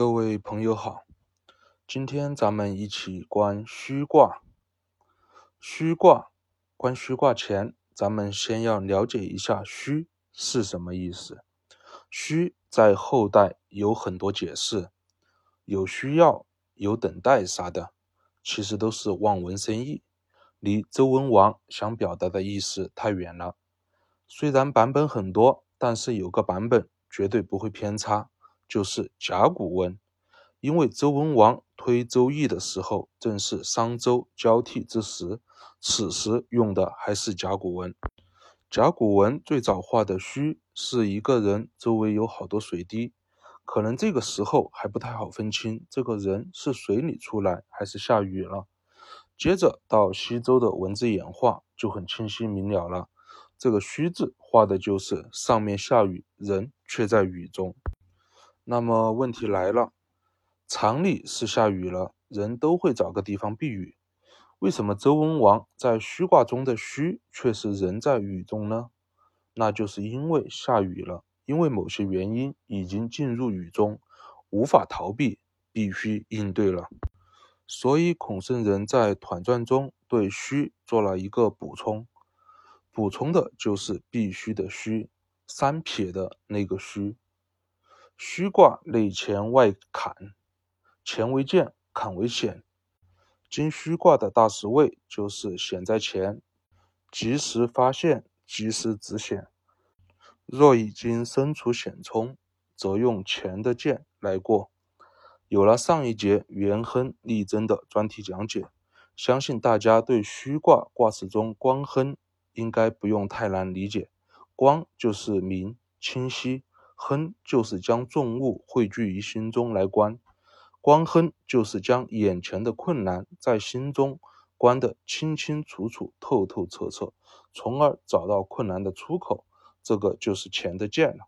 各位朋友好，今天咱们一起观虚卦。虚卦，观虚卦前，咱们先要了解一下“虚”是什么意思。虚在后代有很多解释，有需要、有等待啥的，其实都是望文生义，离周文王想表达的意思太远了。虽然版本很多，但是有个版本绝对不会偏差。就是甲骨文，因为周文王推《周易》的时候正是商周交替之时，此时用的还是甲骨文。甲骨文最早画的虚是一个人周围有好多水滴，可能这个时候还不太好分清这个人是水里出来还是下雨了。接着到西周的文字演化就很清晰明了了，这个虚字画的就是上面下雨，人却在雨中。那么问题来了，常理是下雨了，人都会找个地方避雨。为什么周文王在虚卦中的虚却是人在雨中呢？那就是因为下雨了，因为某些原因已经进入雨中，无法逃避，必须应对了。所以孔圣人在《团传》中对虚做了一个补充，补充的就是必须的虚，三撇的那个虚。虚卦内乾外坎，乾为健，坎为险。今虚卦的大实位就是险在前，及时发现，及时止险。若已经身处险冲，则用乾的健来过。有了上一节元亨利贞的专题讲解，相信大家对虚卦卦辞中光亨应该不用太难理解。光就是明清晰。亨就是将重物汇聚于心中来观，观亨就是将眼前的困难在心中观得清清楚楚、透透彻彻，从而找到困难的出口。这个就是钱的剑了。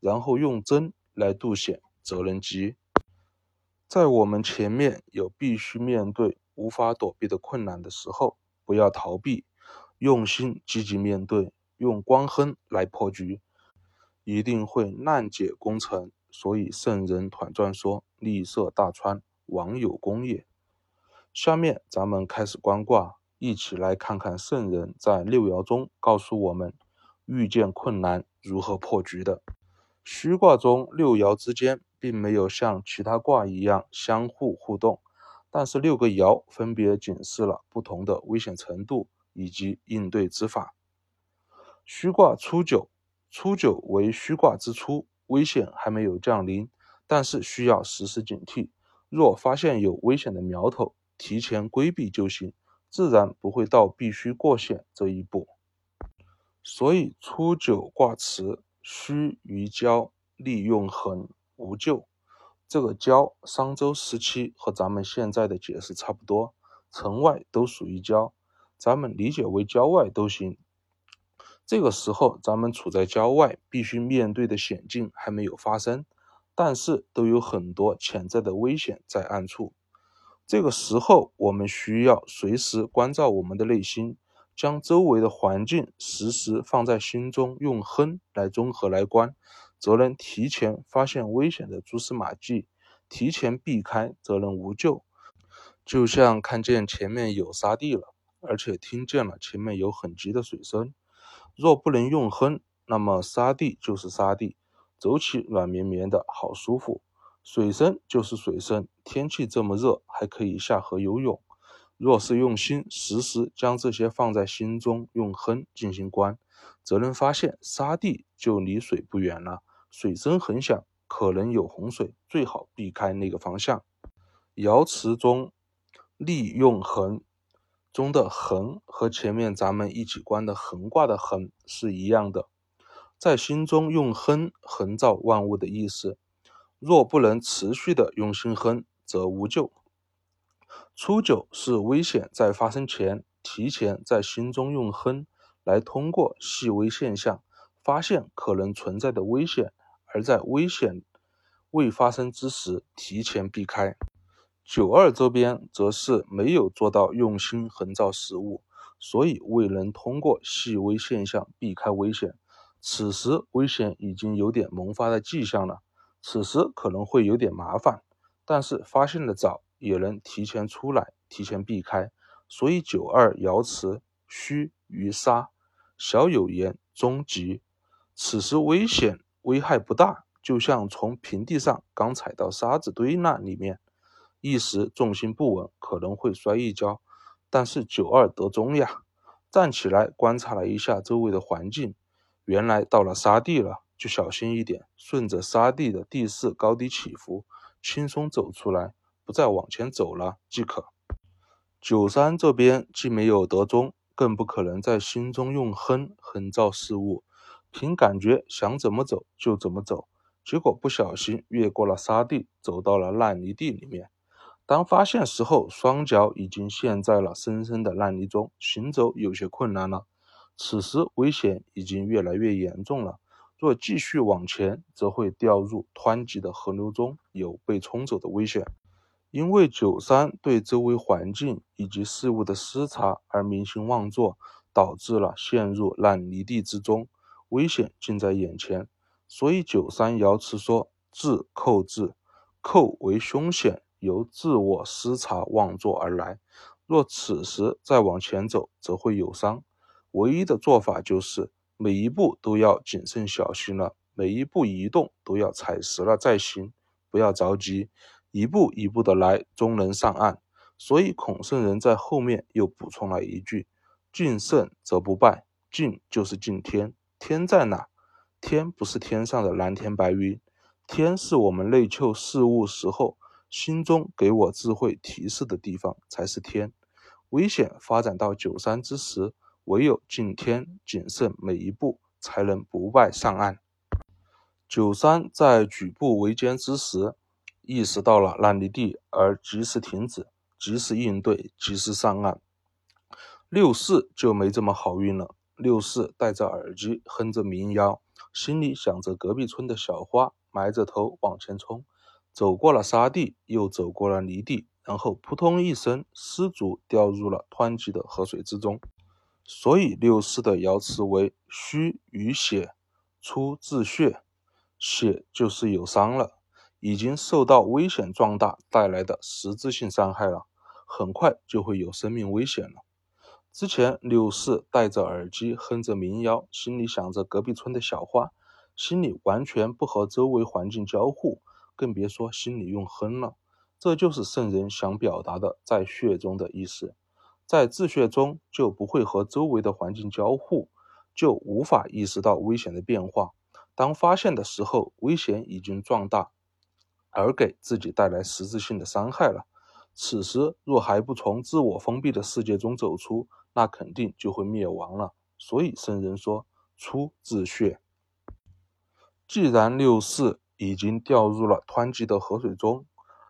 然后用真来渡险，则能吉。在我们前面有必须面对、无法躲避的困难的时候，不要逃避，用心积极面对，用光亨来破局。一定会难解工程，所以圣人团传说：“立色大川，王有功也。”下面咱们开始观卦，一起来看看圣人在六爻中告诉我们遇见困难如何破局的。虚卦中六爻之间并没有像其他卦一样相互互动，但是六个爻分别警示了不同的危险程度以及应对之法。虚卦初九。初九为虚卦之初，危险还没有降临，但是需要时时警惕。若发现有危险的苗头，提前规避就行，自然不会到必须过险这一步。所以初九卦辞：虚于交，利用恒，无咎。这个交，商周时期和咱们现在的解释差不多，城外都属于郊，咱们理解为郊外都行。这个时候，咱们处在郊外，必须面对的险境还没有发生，但是都有很多潜在的危险在暗处。这个时候，我们需要随时关照我们的内心，将周围的环境时时放在心中，用哼来综合来观，则能提前发现危险的蛛丝马迹，提前避开，则能无救。就像看见前面有沙地了，而且听见了前面有很急的水声。若不能用亨，那么沙地就是沙地，走起软绵绵的好舒服；水深就是水深，天气这么热，还可以下河游泳。若是用心，时时将这些放在心中，用亨进行观，则能发现沙地就离水不远了，水声很响，可能有洪水，最好避开那个方向。瑶池中利用恒。中的横和前面咱们一起观的横卦的横是一样的，在心中用亨横造万物的意思。若不能持续的用心亨，则无救。初九是危险在发生前，提前在心中用亨来通过细微现象发现可能存在的危险，而在危险未发生之时提前避开。九二这边则是没有做到用心横照实物，所以未能通过细微现象避开危险。此时危险已经有点萌发的迹象了，此时可能会有点麻烦，但是发现的早，也能提前出来，提前避开。所以九二爻辞：虚于杀，小有言，终吉。此时危险危害不大，就像从平地上刚踩到沙子堆那里面，一时重心不稳，可能会摔一跤。但是九二得中呀，站起来观察了一下周围的环境，原来到了沙地了，就小心一点，顺着沙地的地势高低起伏，轻松走出来，不再往前走了即可。九三这边既没有得中，更不可能在心中用哼哼造事物，凭感觉想怎么走就怎么走，结果不小心越过了沙地，走到了烂泥地里面。当发现时候，双脚已经陷在了深深的烂泥中，行走有些困难了。此时危险已经越来越严重了，若继续往前，则会掉入湍急的河流中，有被冲走的危险。因为九三对周围环境以及事物的失察而迷心妄作，导致了陷入烂泥地之中，危险近在眼前。所以九三爻辞说：“自寇字，寇为凶险，由自我失察妄作而来。若此时再往前走，则会有伤。唯一的做法就是每一步都要谨慎小心了，每一步移动都要踩实了再行，不要着急。”一步一步的来，终能上岸。所以孔圣人在后面又补充了一句：“敬胜则不败。敬就是敬天，天在哪？天不是天上的蓝天白云，天是我们内求事物时候心中给我智慧提示的地方，才是天。危险发展到九三之时，唯有敬天谨慎每一步，才能不败上岸。九三在举步维艰之时。意识到了烂泥地，而及时停止，及时应对，及时上岸。六四就没这么好运了。六四戴着耳机，哼着民谣，心里想着隔壁村的小花，埋着头往前冲，走过了沙地，又走过了泥地，然后扑通一声，失足掉入了湍急的河水之中。所以六四的爻辞为：虚与血，出自血，血就是有伤了。已经受到危险壮大带来的实质性伤害了，很快就会有生命危险了。之前六四戴着耳机哼着民谣，心里想着隔壁村的小花，心里完全不和周围环境交互，更别说心里用哼了。这就是圣人想表达的在血中的意思，在自血中就不会和周围的环境交互，就无法意识到危险的变化。当发现的时候，危险已经壮大。而给自己带来实质性的伤害了。此时若还不从自我封闭的世界中走出，那肯定就会灭亡了。所以圣人说：“出自血。”既然六四已经掉入了湍急的河水中，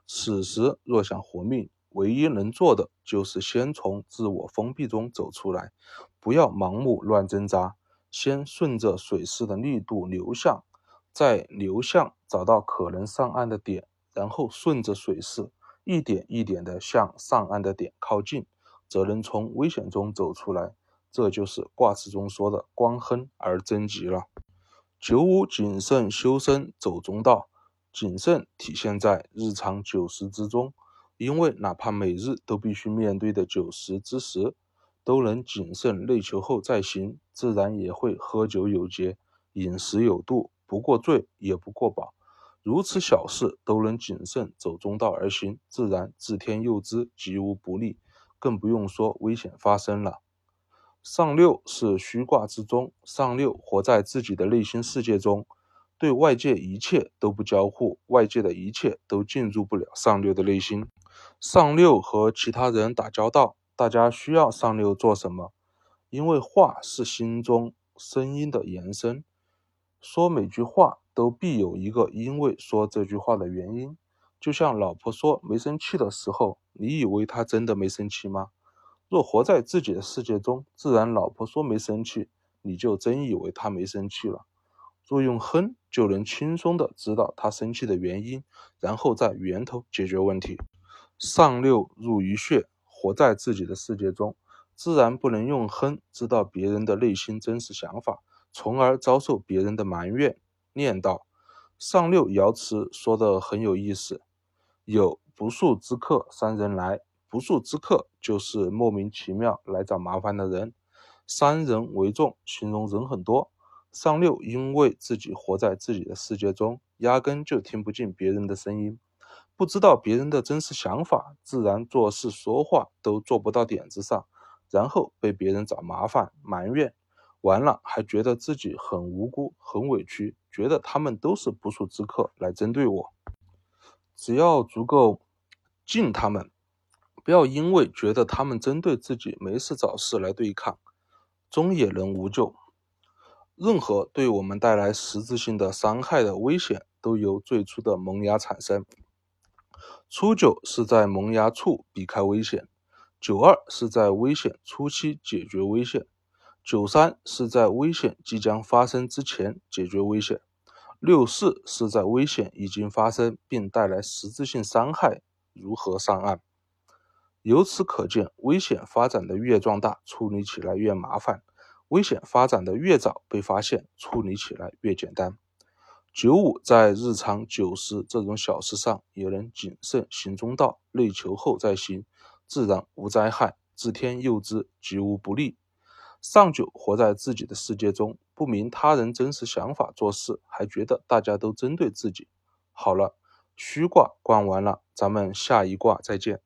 此时若想活命，唯一能做的就是先从自我封闭中走出来，不要盲目乱挣扎，先顺着水势的力度流向。在流向找到可能上岸的点，然后顺着水势一点一点地向上岸的点靠近，则能从危险中走出来。这就是卦辞中说的“光亨而贞吉”了。九五谨慎修身走中道，谨慎体现在日常九十之中，因为哪怕每日都必须面对的九十之时，都能谨慎内求后再行，自然也会喝酒有节，饮食有度。不过醉也不过饱，如此小事都能谨慎走中道而行，自然自天佑之，吉无不利。更不用说危险发生了。上六是虚卦之中，上六活在自己的内心世界中，对外界一切都不交互，外界的一切都进入不了上六的内心。上六和其他人打交道，大家需要上六做什么？因为话是心中声音的延伸。说每句话都必有一个因为说这句话的原因，就像老婆说没生气的时候，你以为她真的没生气吗？若活在自己的世界中，自然老婆说没生气，你就真以为她没生气了。若用哼，就能轻松的知道她生气的原因，然后在源头解决问题。上六入于穴，活在自己的世界中，自然不能用哼知道别人的内心真实想法。从而遭受别人的埋怨、念叨。上六爻辞说的很有意思，有不速之客三人来，不速之客就是莫名其妙来找麻烦的人。三人为众，形容人很多。上六因为自己活在自己的世界中，压根就听不进别人的声音，不知道别人的真实想法，自然做事说话都做不到点子上，然后被别人找麻烦埋怨。完了，还觉得自己很无辜、很委屈，觉得他们都是不速之客来针对我。只要足够敬他们，不要因为觉得他们针对自己，没事找事来对抗，终也能无救。任何对我们带来实质性的伤害的危险，都由最初的萌芽产生。初九是在萌芽处避开危险，九二是在危险初期解决危险。九三是在危险即将发生之前解决危险，六四是在危险已经发生并带来实质性伤害，如何上岸？由此可见，危险发展的越壮大，处理起来越麻烦；危险发展的越早，被发现，处理起来越简单。九五在日常九十这种小事上也能谨慎行中道，内求后再行，自然无灾害，自天佑之，吉无不利。上九活在自己的世界中，不明他人真实想法做事，还觉得大家都针对自己。好了，虚卦观完了，咱们下一卦再见。